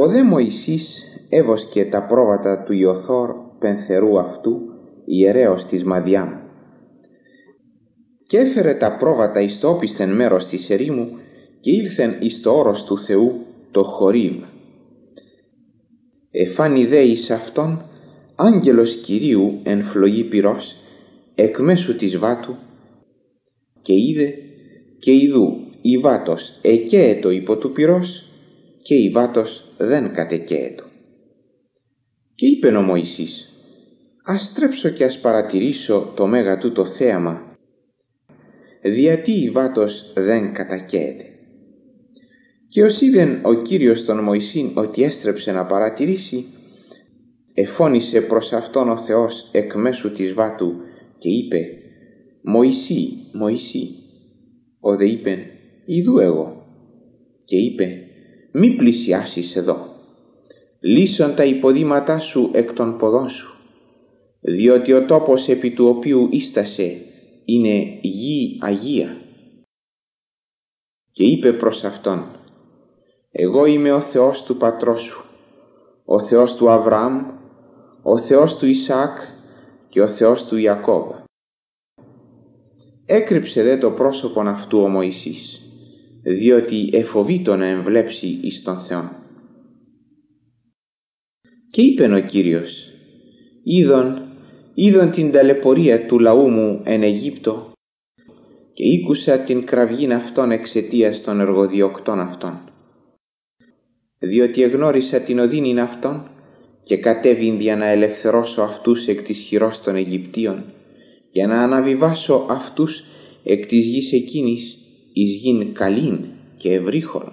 Ο δε Μωυσής έβοσκε τα πρόβατα του Ιωθόρ πενθερού αυτού, ιερέως της Μαδιάμ. Και έφερε τα πρόβατα εις το όπισθεν μέρος της ερήμου και ήλθεν εις το όρος του Θεού το Χορίβ. Εφάνει δε εις αυτόν άγγελος Κυρίου εν φλογή πυρός εκ μέσου της βάτου και είδε και ειδού η βάτος εκέετο υπό του πυρός και η βάτος δεν κατεκέετο. Και είπε ο Μωυσής «Ας στρέψω και ας παρατηρήσω το μέγα του το θέαμα, διατί η βάτος δεν κατακαίεται». Και ως είδεν ο Κύριος τον Μωυσήν ότι έστρεψε να παρατηρήσει, εφώνησε προς Αυτόν ο Θεός εκ μέσου της βάτου και είπε «Μωυσή, Μωυσή». Ο δε είπεν «Ιδού εγώ» και είπε «Μη πλησιάσεις εδώ, λύσον τα υποδήματά σου εκ των ποδών σου, διότι ο τόπος επί του οποίου ίστασε είναι γη Αγία». Και είπε προς Αυτόν «Εγώ είμαι ο Θεός του πατρός σου, ο Θεός του Αβραάμ, ο Θεός του Ισαάκ και ο Θεός του Ιακώβ. Έκρυψε δε το πρόσωπον αυτού ο Μωυσής, διότι εφοβήτω να εμβλέψει εις τον Θεόν. Και είπεν ο Κύριος, είδον, είδον την ταλαιπωρία του λαού μου εν Αιγύπτο και ήκουσα την κραυγήν αυτών εξαιτίας των εργοδιοκτών αυτών. Διότι εγνώρισα την οδύνην αυτών και κατέβην για να ελευθερώσω αυτούς εκ της χειρός των Αιγυπτίων για να αναβιβάσω αυτούς εκ της γης εκείνης εις γην καλήν και ευρύχων,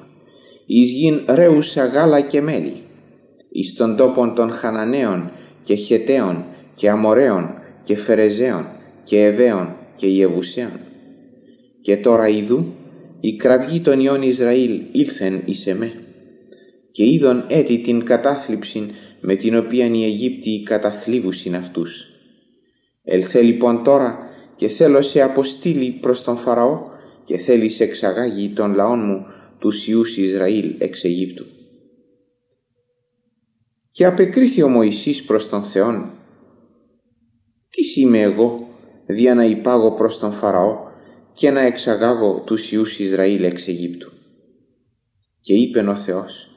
εις γην ρέουσα γάλα και μέλι, εις των τόπων των Χαναναίων και Χεταίων και Αμοραίων και Φερεζαίων και Εβαίων και Ιεβουσαίων. Και τώρα ειδού η κραυγή των ιών Ισραήλ ήλθεν εις εμέ και είδον έτη την κατάθλιψην με την οποία οι Αιγύπτιοι καταθλίβουσιν αυτούς. Ελθέ λοιπόν τώρα και θέλω σε αποστείλει προς τον Φαραώ και θέλεις σε εξαγάγει των λαών μου τους Ιούς Ισραήλ εξ Αιγύπτου. Και απεκρίθη ο Μωυσής προς τον Θεόν «Τι είμαι εγώ δια να υπάγω προς τον Φαραώ και να εξαγάγω τους Ιούς Ισραήλ εξ Αιγύπτου». Και είπεν ο Θεός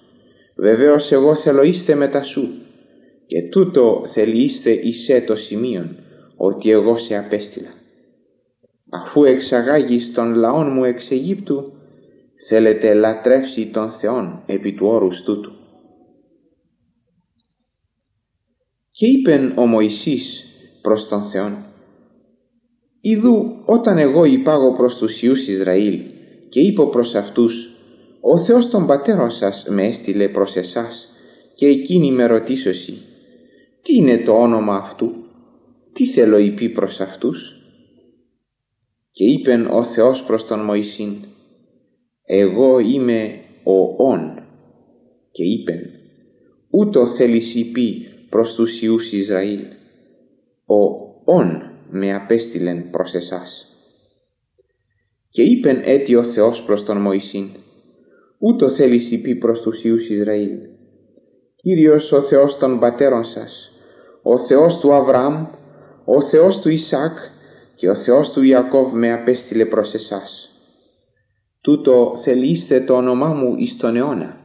«Βεβαίως εγώ θέλω είστε μετά σου και τούτο θέλει είστε εισέ το σημείον ότι εγώ σε απέστειλα. Αφού εξαγάγεις τον λαόν μου εξ Αιγύπτου, θέλετε λατρεύσει τον Θεόν επί του όρους τούτου. Και είπεν ο Μωυσής προς τον Θεόν, «Ιδού όταν εγώ υπάγω προς τους Ιούς Ισραήλ και είπω προς αυτούς, ο Θεός των πατέρων σας με έστειλε προς εσάς και εκείνη με ρωτήσωση, τι είναι το όνομα αυτού; Τι θέλω είπε προς αυτούς; Και είπεν ο Θεός προς τον Μωυσήν, εγώ είμαι ο Ων. Και είπεν, ούτω θέλεις είπε προς τους Ιούς Ισραήλ, ο Ων με απέστειλεν προς εσάς. Και είπεν έτι ο Θεός προς τον Μωυσήν, ούτω θέλεις είπε προς τους Ιούς Ισραήλ, Κύριος ο Θεός των πατέρων σας, ο Θεός του Αβραάμ, ο Θεός του Ισάκ και ο Θεός του Ιακώβ με απέστειλε προς εσάς. Τούτο θελήστε το όνομά μου εις τον αιώνα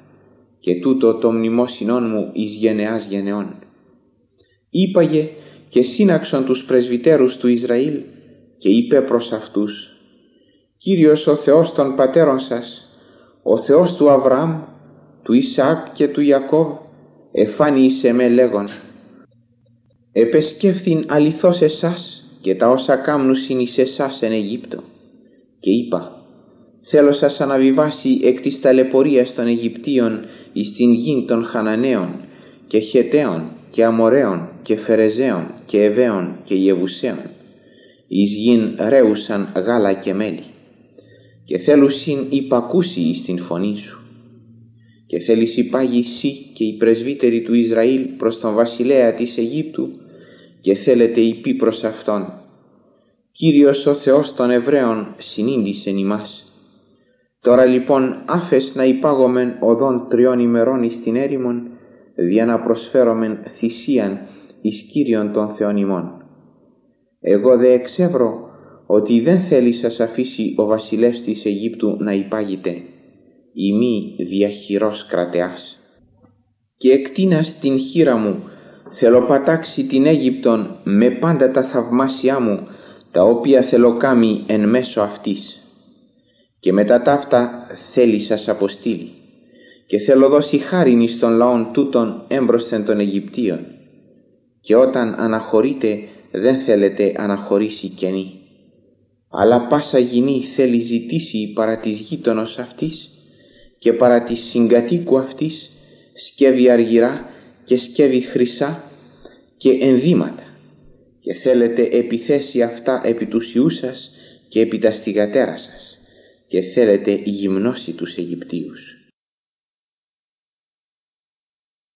και τούτο το μνημόσυνόν μου εις γενεάς γενεών. Είπαγε και σύναξον τους πρεσβυτέρους του Ισραήλ και είπε προς αυτούς «Κύριος ο Θεός των πατέρων σας, ο Θεός του Αβραάμ, του Ισάκ και του Ιακώβ, εφάνει εις εμέ λέγον επεσκέφθην αληθώς εσάς και τα όσα κάμνουσιν εις εσάς εν Αιγύπτο. Και είπα, θέλω σας αναβιβάσει εκ της ταλαιπωρίας των Αιγυπτίων εις την γην των Χαναναίων και Χεταίων και Αμοραίων και Φερεζαίων και Εβαίων και Ιεβουσαίων. Εις γην ρέουσαν γάλα και μέλι. Και θέλουσιν υπακούσει εις την φωνή σου. Και θέλεις υπάγει εσύ και οι πρεσβύτεροι του Ισραήλ προς τον βασιλέα της Αιγύπτου και θέλετε υπή προς Αυτόν. Κύριος ο Θεός των Εβραίων συνήντησεν ημάς. Τώρα λοιπόν άφες να υπάγομεν οδόν τριών ημερών εις την έρημον, δια να προσφέρομεν θυσίαν εις Κύριον των Θεών ημών. Εγώ δε εξεύρω ότι δεν θέλει σας αφήσει ο βασιλεύς της Αιγύπτου να υπάγετε, η μη διαχειρός κρατεάς. Και εκτείνας την χείρα μου, θέλω πατάξει την Αίγυπτον με πάντα τα θαυμάσια μου, τα οποία θέλω κάμει εν μέσω αυτής. Και μετά ταύτα θέλει σας αποστείλει. Και θέλω δώσει χάριν εις των λαών τούτων έμπροσθεν των Αιγυπτίων. Και όταν αναχωρείτε δεν θέλετε αναχωρήσει καινή. Αλλά πάσα γυνή θέλει ζητήσει παρά της γείτονος αυτής και παρά της συγκατοίκου αυτής σκεύει αργυρά και σκεύει χρυσά και ενδύματα και θέλετε επιθέσει αυτά επί τους ιούς σας και επί τα στιγατέρα σας και θέλετε γυμνώσει τους Αιγυπτίους.